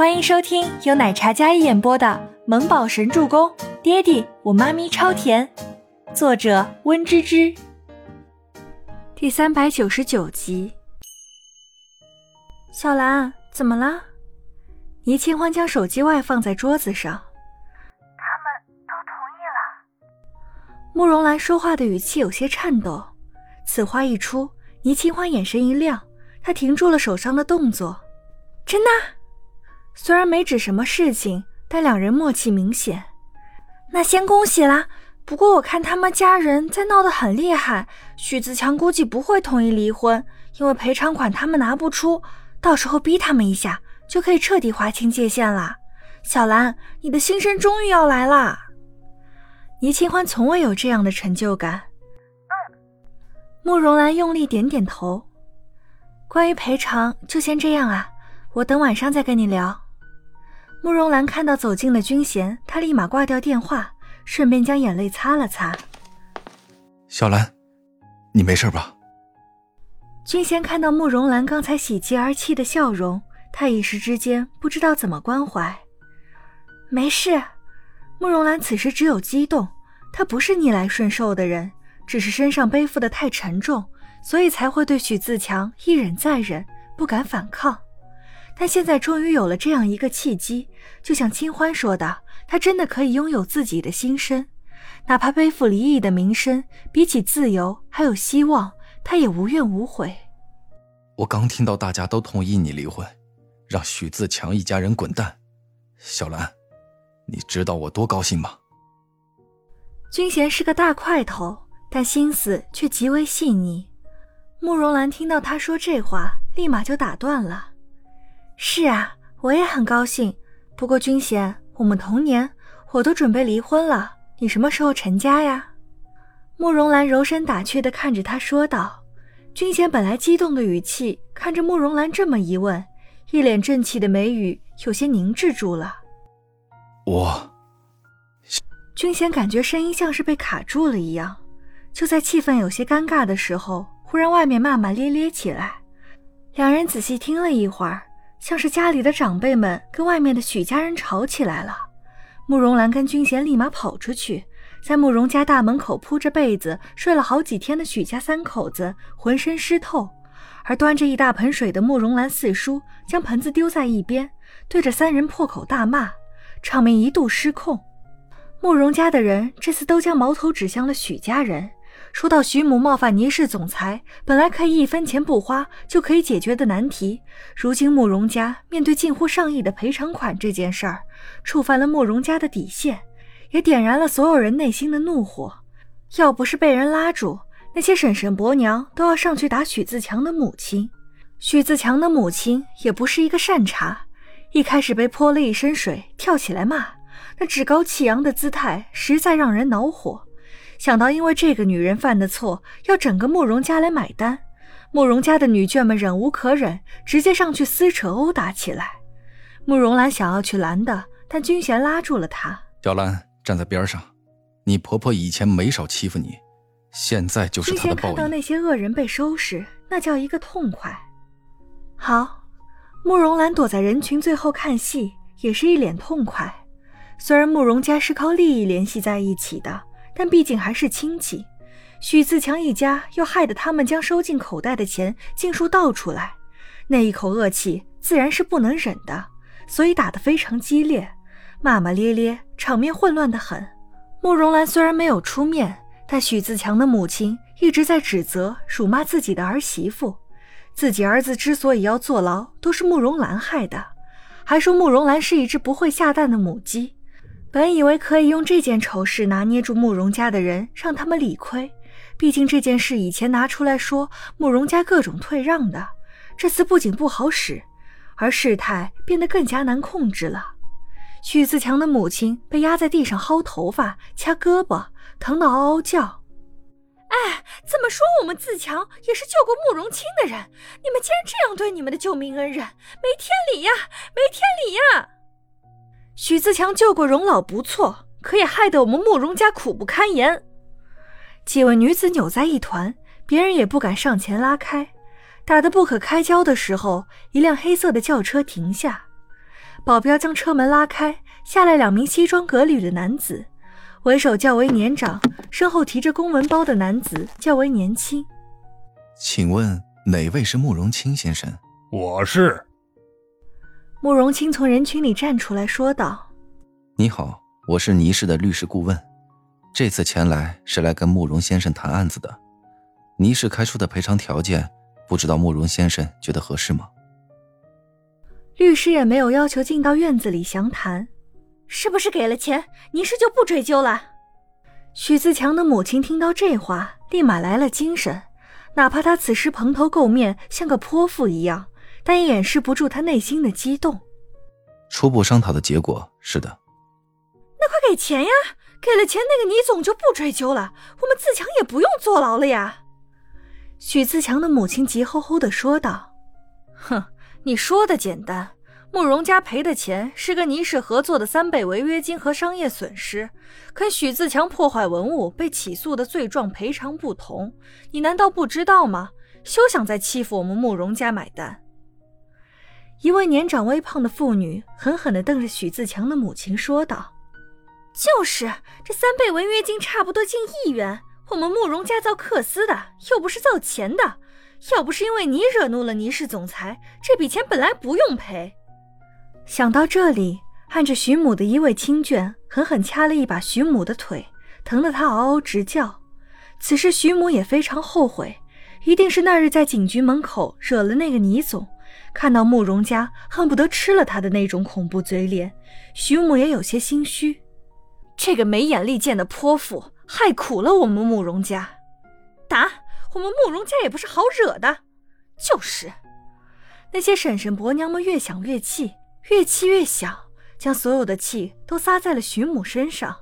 欢迎收听由奶茶嘉一演播的《萌宝神助攻》，爹地我妈咪超甜，作者温芝芝。第三百九十九集。小兰，怎么了？倪清欢将手机外放在桌子上。他们都同意了。慕容兰说话的语气有些颤抖。此话一出，倪清欢眼神一亮，她停住了手上的动作。真的？虽然没指什么事情，但两人默契明显。那先恭喜啦！不过我看他们家人在闹得很厉害，许自强估计不会同意离婚，因为赔偿款他们拿不出，到时候逼他们一下，就可以彻底划清界限了。小兰，你的新生终于要来啦！倪清欢从未有这样的成就感。慕容兰用力点点头。关于赔偿，就先这样啊。我等晚上再跟你聊。慕容兰看到走近的君贤，她立马挂掉电话，顺便将眼泪擦了擦。小兰，你没事吧？君贤看到慕容兰刚才喜极而泣的笑容，他一时之间不知道怎么关怀。没事。慕容兰此时只有激动，她不是逆来顺受的人，只是身上背负的太沉重，所以才会对许自强一忍再忍，不敢反抗。但现在终于有了这样一个契机，就像清欢说的，他真的可以拥有自己的心声，哪怕背负离异的名声，比起自由还有希望，他也无怨无悔。我刚听到大家都同意你离婚，让许自强一家人滚蛋，小兰，你知道我多高兴吗？君贤是个大块头，但心思却极为细腻。慕容兰听到他说这话，立马就打断了。是啊，我也很高兴。不过君贤，我们同年，我都准备离婚了。你什么时候成家呀？慕容兰柔声打趣地看着他说道。君贤本来激动的语气，看着慕容兰这么一问，一脸正气的眉宇有些凝滞住了。我。君贤感觉声音像是被卡住了一样。就在气氛有些尴尬的时候，忽然外面骂骂咧咧起来。两人仔细听了一会儿。像是家里的长辈们跟外面的许家人吵起来了，慕容兰跟君贤立马跑出去，在慕容家大门口铺着被子睡了好几天的许家三口子浑身湿透，而端着一大盆水的慕容兰四叔将盆子丢在一边，对着三人破口大骂，场面一度失控。慕容家的人这次都将矛头指向了许家人。说到徐母冒犯倪氏总裁，本来可以一分钱不花就可以解决的难题，如今慕容家面对近乎上亿的赔偿款这件事儿，触犯了慕容家的底线，也点燃了所有人内心的怒火。要不是被人拉住，那些婶婶伯娘都要上去打许自强的母亲。许自强的母亲也不是一个善茬，一开始被泼了一身水，跳起来骂，那趾高气扬的姿态实在让人恼火。想到因为这个女人犯的错要整个慕容家来买单，慕容家的女眷们忍无可忍，直接上去撕扯殴打起来。慕容兰想要去拦的，但君贤拉住了她。小兰站在边上，你婆婆以前没少欺负你，现在就是她的报应。看到那些恶人被收拾，那叫一个痛快。好，慕容兰躲在人群最后看戏，也是一脸痛快。虽然慕容家是靠利益联系在一起的。但毕竟还是亲戚，许自强一家又害得他们将收进口袋的钱尽数倒出来，那一口恶气自然是不能忍的，所以打得非常激烈，骂骂咧咧，场面混乱的很。慕容兰虽然没有出面，但许自强的母亲一直在指责、辱骂自己的儿媳妇，自己儿子之所以要坐牢，都是慕容兰害的，还说慕容兰是一只不会下蛋的母鸡。本以为可以用这件丑事拿捏住慕容家的人，让他们理亏。毕竟这件事以前拿出来说，慕容家各种退让的，这次不仅不好使，而事态变得更加难控制了。许自强的母亲被压在地上薅头发、掐胳膊，疼得嗷嗷叫。哎，这么说我们自强也是救过慕容清的人，你们竟然这样对你们的救命恩人，没天理呀，没天理呀！许自强救过容老不错，可也害得我们慕容家苦不堪言。几位女子扭在一团，别人也不敢上前拉开。打得不可开交的时候，一辆黑色的轿车停下。保镖将车门拉开，下来两名西装革履的男子，为首较为年长，身后提着公文包的男子较为年轻。请问哪位是慕容清先生？我是。慕容清从人群里站出来说道：“你好，我是倪氏的律师顾问，这次前来是来跟慕容先生谈案子的。倪氏开出的赔偿条件，不知道慕容先生觉得合适吗？”律师也没有要求进到院子里详谈，是不是给了钱，倪氏就不追究了？许自强的母亲听到这话，立马来了精神，哪怕他此时蓬头垢面，像个泼妇一样。但也掩饰不住他内心的激动。初步商讨的结果是的。那快给钱呀！给了钱，那个倪总就不追究了，我们自强也不用坐牢了呀。许自强的母亲急吼吼的说道：“哼，你说的简单，慕容家赔的钱是跟倪氏合作的三倍违约金和商业损失，跟许自强破坏文物被起诉的罪状赔偿不同。你难道不知道吗？休想再欺负我们慕容家买单！”一位年长微胖的妇女狠狠地瞪着许自强的母亲，说道：“就是这三倍违约金，差不多近亿元。我们慕容家造克斯的，又不是造钱的。要不是因为你惹怒了倪氏总裁，这笔钱本来不用赔。”想到这里，按着徐母的一位亲眷狠狠掐了一把徐母的腿，疼得她嗷嗷直叫。此时徐母也非常后悔，一定是那日在警局门口惹了那个倪总。看到慕容家恨不得吃了他的那种恐怖嘴脸，徐母也有些心虚。这个没眼力见的泼妇，害苦了我们慕容家。打我们慕容家也不是好惹的。就是，那些婶婶伯娘们越想越气，越气越想，将所有的气都撒在了徐母身上。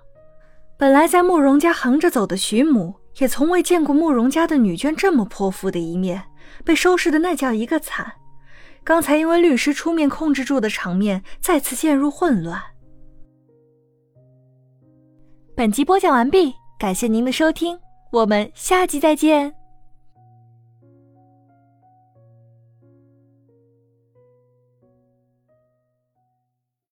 本来在慕容家横着走的徐母，也从未见过慕容家的女眷这么泼妇的一面，被收拾的那叫一个惨。刚才因为律师出面控制住的场面再次陷入混乱。本集播讲完毕，感谢您的收听，我们下集再见。